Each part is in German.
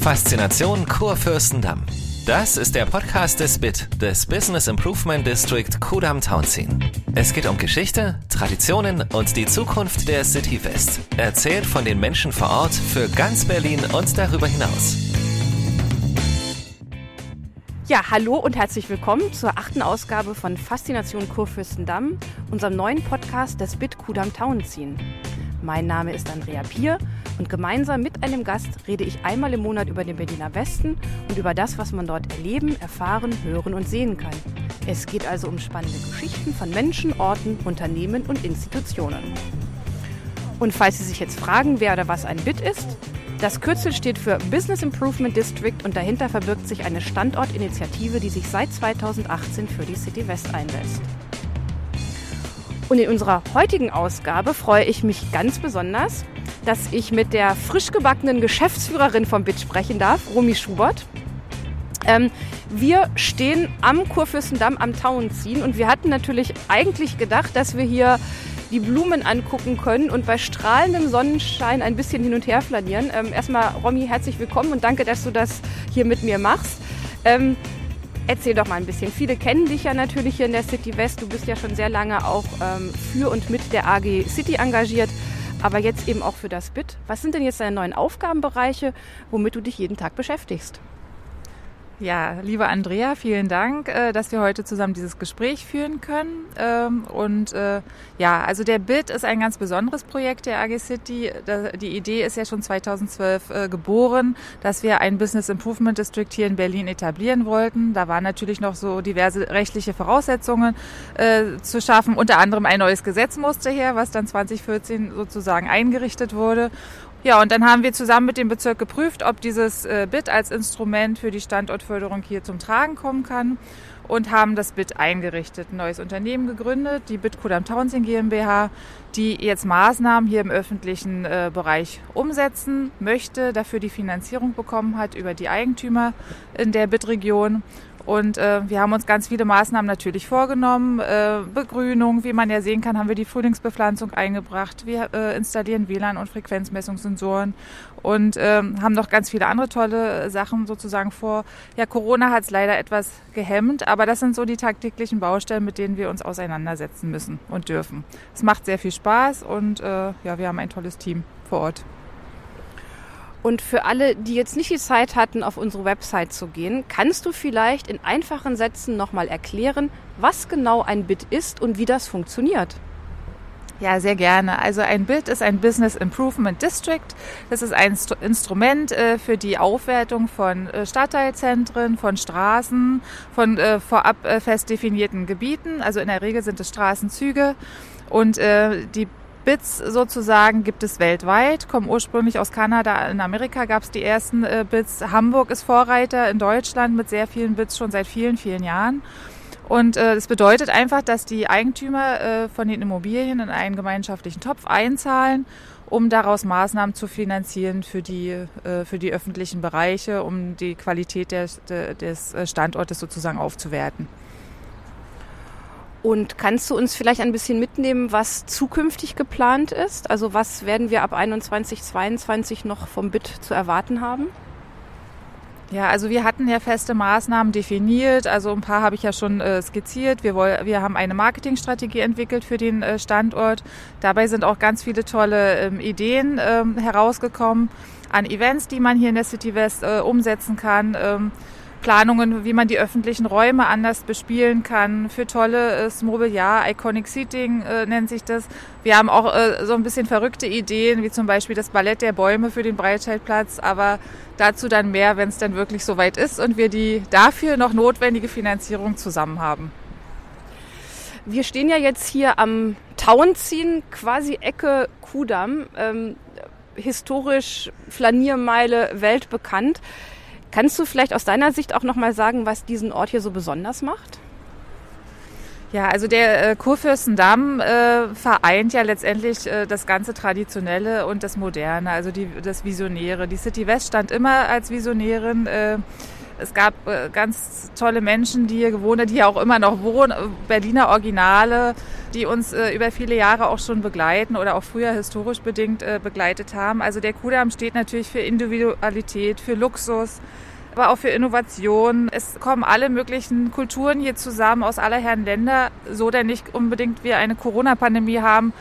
Faszination Kurfürstendamm. Das ist der Podcast des BIT, des Business Improvement District Kudam Townsien. Es geht um Geschichte, Traditionen und die Zukunft der City West. Erzählt von den Menschen vor Ort für ganz Berlin und darüber hinaus. Ja, hallo und herzlich willkommen zur achten Ausgabe von Faszination Kurfürstendamm, unserem neuen Podcast des BIT Kudam Townsien. Mein Name ist Andrea Pier und gemeinsam mit einem Gast rede ich einmal im Monat über den Berliner Westen und über das, was man dort erleben, erfahren, hören und sehen kann. Es geht also um spannende Geschichten von Menschen, Orten, Unternehmen und Institutionen. Und falls Sie sich jetzt fragen, wer oder was ein BIT ist, das Kürzel steht für Business Improvement District und dahinter verbirgt sich eine Standortinitiative, die sich seit 2018 für die City West einsetzt. Und in unserer heutigen Ausgabe freue ich mich ganz besonders, dass ich mit der frisch gebackenen Geschäftsführerin vom BIT sprechen darf, Romy Schubert. Ähm, wir stehen am Kurfürstendamm am Tauenziehen und wir hatten natürlich eigentlich gedacht, dass wir hier die Blumen angucken können und bei strahlendem Sonnenschein ein bisschen hin und her flanieren. Ähm, erstmal, Romy, herzlich willkommen und danke, dass du das hier mit mir machst. Ähm, erzähl doch mal ein bisschen. Viele kennen dich ja natürlich hier in der City West. Du bist ja schon sehr lange auch ähm, für und mit der AG City engagiert aber jetzt eben auch für das BIT. Was sind denn jetzt deine neuen Aufgabenbereiche, womit du dich jeden Tag beschäftigst? Ja, liebe Andrea, vielen Dank, äh, dass wir heute zusammen dieses Gespräch führen können. Ähm, und äh, ja, also der BIT ist ein ganz besonderes Projekt der AG City. Die Idee ist ja schon 2012 äh, geboren, dass wir ein Business Improvement District hier in Berlin etablieren wollten. Da waren natürlich noch so diverse rechtliche Voraussetzungen zu schaffen. Unter anderem ein neues Gesetz musste her, was dann 2014 sozusagen eingerichtet wurde. Ja, und dann haben wir zusammen mit dem Bezirk geprüft, ob dieses äh, BIT als Instrument für die Standortförderung hier zum Tragen kommen kann und haben das BIT eingerichtet, ein neues Unternehmen gegründet, die BIT Kudam Townsend GmbH, die jetzt Maßnahmen hier im öffentlichen äh, Bereich umsetzen möchte, dafür die Finanzierung bekommen hat über die Eigentümer in der BIT-Region und äh, wir haben uns ganz viele Maßnahmen natürlich vorgenommen. Äh, Begrünung, wie man ja sehen kann, haben wir die Frühlingsbepflanzung eingebracht. Wir äh, installieren WLAN- und Frequenzmessungssensoren und äh, haben noch ganz viele andere tolle Sachen sozusagen vor. Ja, Corona hat es leider etwas gehemmt, aber das sind so die tagtäglichen Baustellen, mit denen wir uns auseinandersetzen müssen und dürfen. Es macht sehr viel Spaß und äh, ja, wir haben ein tolles Team vor Ort. Und für alle, die jetzt nicht die Zeit hatten, auf unsere Website zu gehen, kannst du vielleicht in einfachen Sätzen nochmal erklären, was genau ein BIT ist und wie das funktioniert? Ja, sehr gerne. Also ein BIT ist ein Business Improvement District. Das ist ein Instrument äh, für die Aufwertung von äh, Stadtteilzentren, von Straßen, von äh, vorab fest definierten Gebieten. Also in der Regel sind es Straßenzüge. Und die Bits sozusagen gibt es weltweit, kommen ursprünglich aus Kanada. In Amerika gab es die ersten äh, Bits. Hamburg ist Vorreiter in Deutschland mit sehr vielen Bits schon seit vielen, vielen Jahren. Und äh, das bedeutet einfach, dass die Eigentümer äh, von den Immobilien in einen gemeinschaftlichen Topf einzahlen, um daraus Maßnahmen zu finanzieren für die, äh, für die öffentlichen Bereiche, um die Qualität des, des Standortes sozusagen aufzuwerten. Und kannst du uns vielleicht ein bisschen mitnehmen, was zukünftig geplant ist? Also was werden wir ab 21, 22 noch vom BIT zu erwarten haben? Ja, also wir hatten ja feste Maßnahmen definiert. Also ein paar habe ich ja schon äh, skizziert. Wir, wollen, wir haben eine Marketingstrategie entwickelt für den äh, Standort. Dabei sind auch ganz viele tolle ähm, Ideen ähm, herausgekommen an Events, die man hier in der City West äh, umsetzen kann. Ähm, Planungen, wie man die öffentlichen Räume anders bespielen kann, für tolles Mobiliar, Iconic Seating äh, nennt sich das. Wir haben auch äh, so ein bisschen verrückte Ideen, wie zum Beispiel das Ballett der Bäume für den Breitscheidplatz, aber dazu dann mehr, wenn es dann wirklich soweit ist und wir die dafür noch notwendige Finanzierung zusammen haben. Wir stehen ja jetzt hier am Tauenziehen, quasi Ecke Kudamm, ähm, historisch Flaniermeile weltbekannt. Kannst du vielleicht aus deiner Sicht auch nochmal sagen, was diesen Ort hier so besonders macht? Ja, also der äh, Kurfürstendamm äh, vereint ja letztendlich äh, das ganze Traditionelle und das Moderne, also die, das Visionäre. Die City West stand immer als Visionärin. Äh, es gab äh, ganz tolle Menschen, die hier gewohnt haben, die hier auch immer noch wohnen, Berliner Originale, die uns äh, über viele Jahre auch schon begleiten oder auch früher historisch bedingt äh, begleitet haben. Also der Kudamm steht natürlich für Individualität, für Luxus, aber auch für Innovation. Es kommen alle möglichen Kulturen hier zusammen aus aller Herren Länder. So denn nicht unbedingt wir eine Corona-Pandemie haben,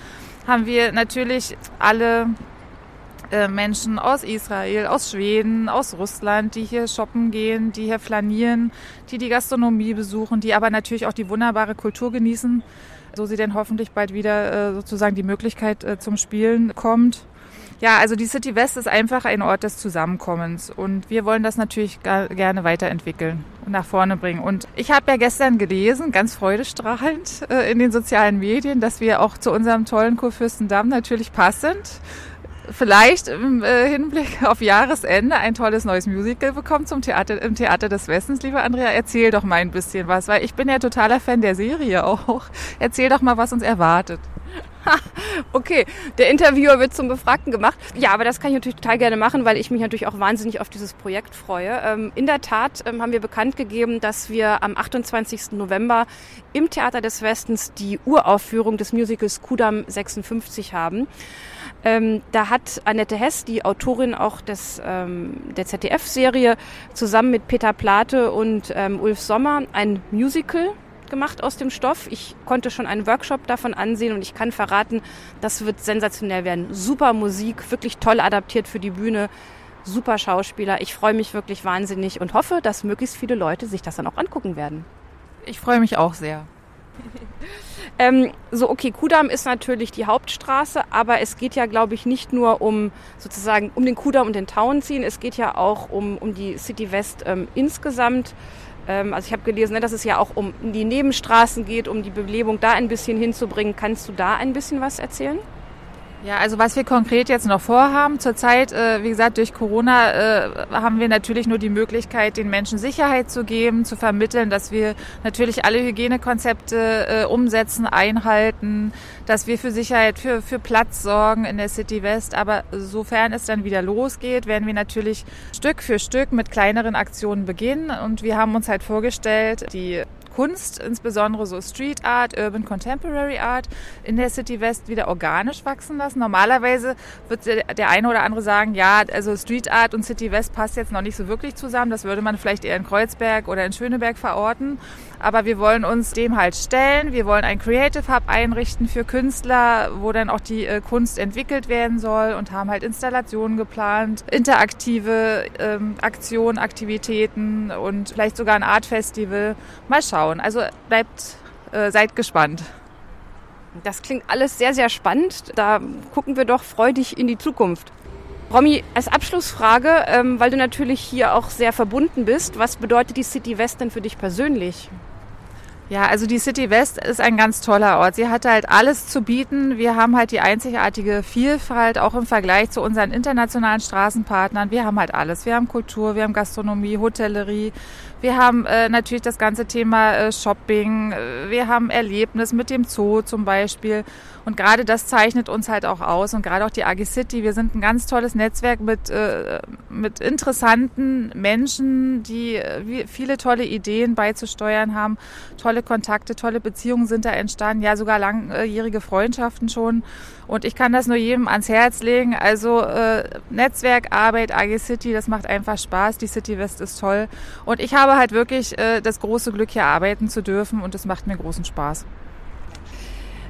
haben wir natürlich alle Menschen aus Israel, aus Schweden, aus Russland, die hier shoppen gehen, die hier flanieren, die die Gastronomie besuchen, die aber natürlich auch die wunderbare Kultur genießen, so sie denn hoffentlich bald wieder äh, sozusagen die Möglichkeit äh, zum Spielen kommt. Ja, also die City West ist einfach ein Ort des Zusammenkommens und wir wollen das natürlich gerne weiterentwickeln und nach vorne bringen. Und ich habe ja gestern gelesen, ganz freudestrahlend in den sozialen Medien, dass wir auch zu unserem tollen Kurfürstendamm natürlich passend vielleicht im äh, Hinblick auf Jahresende ein tolles neues Musical bekommen zum Theater, im Theater des Westens. Liebe Andrea, erzähl doch mal ein bisschen was, weil ich bin ja totaler Fan der Serie auch. Erzähl doch mal, was uns erwartet. okay, der Interviewer wird zum Befragten gemacht. Ja, aber das kann ich natürlich total gerne machen, weil ich mich natürlich auch wahnsinnig auf dieses Projekt freue. Ähm, in der Tat ähm, haben wir bekannt gegeben, dass wir am 28. November im Theater des Westens die Uraufführung des Musicals Kudam 56 haben. Ähm, da hat Annette Hess, die Autorin auch des, ähm, der ZDF-Serie, zusammen mit Peter Plate und ähm, Ulf Sommer ein Musical gemacht aus dem Stoff. Ich konnte schon einen Workshop davon ansehen und ich kann verraten, das wird sensationell werden. Super Musik, wirklich toll adaptiert für die Bühne. Super Schauspieler. Ich freue mich wirklich wahnsinnig und hoffe, dass möglichst viele Leute sich das dann auch angucken werden. Ich freue mich auch sehr. Ähm, so, okay, Kudamm ist natürlich die Hauptstraße, aber es geht ja, glaube ich, nicht nur um sozusagen um den Kudamm und den Townsien, es geht ja auch um, um die City West ähm, insgesamt. Ähm, also ich habe gelesen, ne, dass es ja auch um die Nebenstraßen geht, um die Belebung da ein bisschen hinzubringen. Kannst du da ein bisschen was erzählen? Ja, also was wir konkret jetzt noch vorhaben, zurzeit, äh, wie gesagt, durch Corona äh, haben wir natürlich nur die Möglichkeit, den Menschen Sicherheit zu geben, zu vermitteln, dass wir natürlich alle Hygienekonzepte äh, umsetzen, einhalten, dass wir für Sicherheit, für, für Platz sorgen in der City West. Aber sofern es dann wieder losgeht, werden wir natürlich Stück für Stück mit kleineren Aktionen beginnen. Und wir haben uns halt vorgestellt, die Kunst, insbesondere so Street Art, Urban Contemporary Art, in der City West wieder organisch wachsen lassen. Normalerweise wird der eine oder andere sagen, ja, also Street Art und City West passt jetzt noch nicht so wirklich zusammen. Das würde man vielleicht eher in Kreuzberg oder in Schöneberg verorten. Aber wir wollen uns dem halt stellen. Wir wollen ein Creative Hub einrichten für Künstler, wo dann auch die äh, Kunst entwickelt werden soll und haben halt Installationen geplant, interaktive ähm, Aktionen, Aktivitäten und vielleicht sogar ein Art Festival. Mal schauen. Also bleibt, äh, seid gespannt. Das klingt alles sehr, sehr spannend. Da gucken wir doch freudig in die Zukunft. Romy, als Abschlussfrage, ähm, weil du natürlich hier auch sehr verbunden bist, was bedeutet die City West denn für dich persönlich? Ja, also die City West ist ein ganz toller Ort. Sie hat halt alles zu bieten. Wir haben halt die einzigartige Vielfalt, auch im Vergleich zu unseren internationalen Straßenpartnern. Wir haben halt alles. Wir haben Kultur, wir haben Gastronomie, Hotellerie, wir haben äh, natürlich das ganze Thema äh, Shopping, äh, wir haben Erlebnis mit dem Zoo zum Beispiel. Und gerade das zeichnet uns halt auch aus und gerade auch die AG City. Wir sind ein ganz tolles Netzwerk mit, äh, mit interessanten Menschen, die äh, viele tolle Ideen beizusteuern haben. Tolle Kontakte, tolle Beziehungen sind da entstanden, ja sogar langjährige Freundschaften schon. Und ich kann das nur jedem ans Herz legen. Also äh, Netzwerkarbeit, AG City, das macht einfach Spaß. Die City West ist toll. Und ich habe halt wirklich äh, das große Glück, hier arbeiten zu dürfen und es macht mir großen Spaß.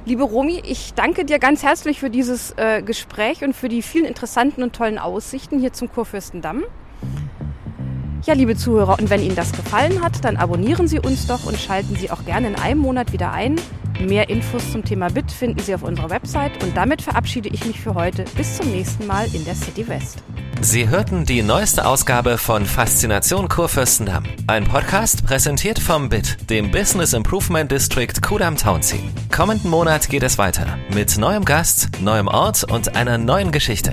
Liebe Romi, ich danke dir ganz herzlich für dieses äh, Gespräch und für die vielen interessanten und tollen Aussichten hier zum Kurfürstendamm. Ja, liebe Zuhörer, und wenn Ihnen das gefallen hat, dann abonnieren Sie uns doch und schalten Sie auch gerne in einem Monat wieder ein. Mehr Infos zum Thema BIT finden Sie auf unserer Website und damit verabschiede ich mich für heute. Bis zum nächsten Mal in der City West. Sie hörten die neueste Ausgabe von Faszination Kurfürstendamm. Ein Podcast präsentiert vom BIT, dem Business Improvement District Kudam Townsea. Kommenden Monat geht es weiter mit neuem Gast, neuem Ort und einer neuen Geschichte.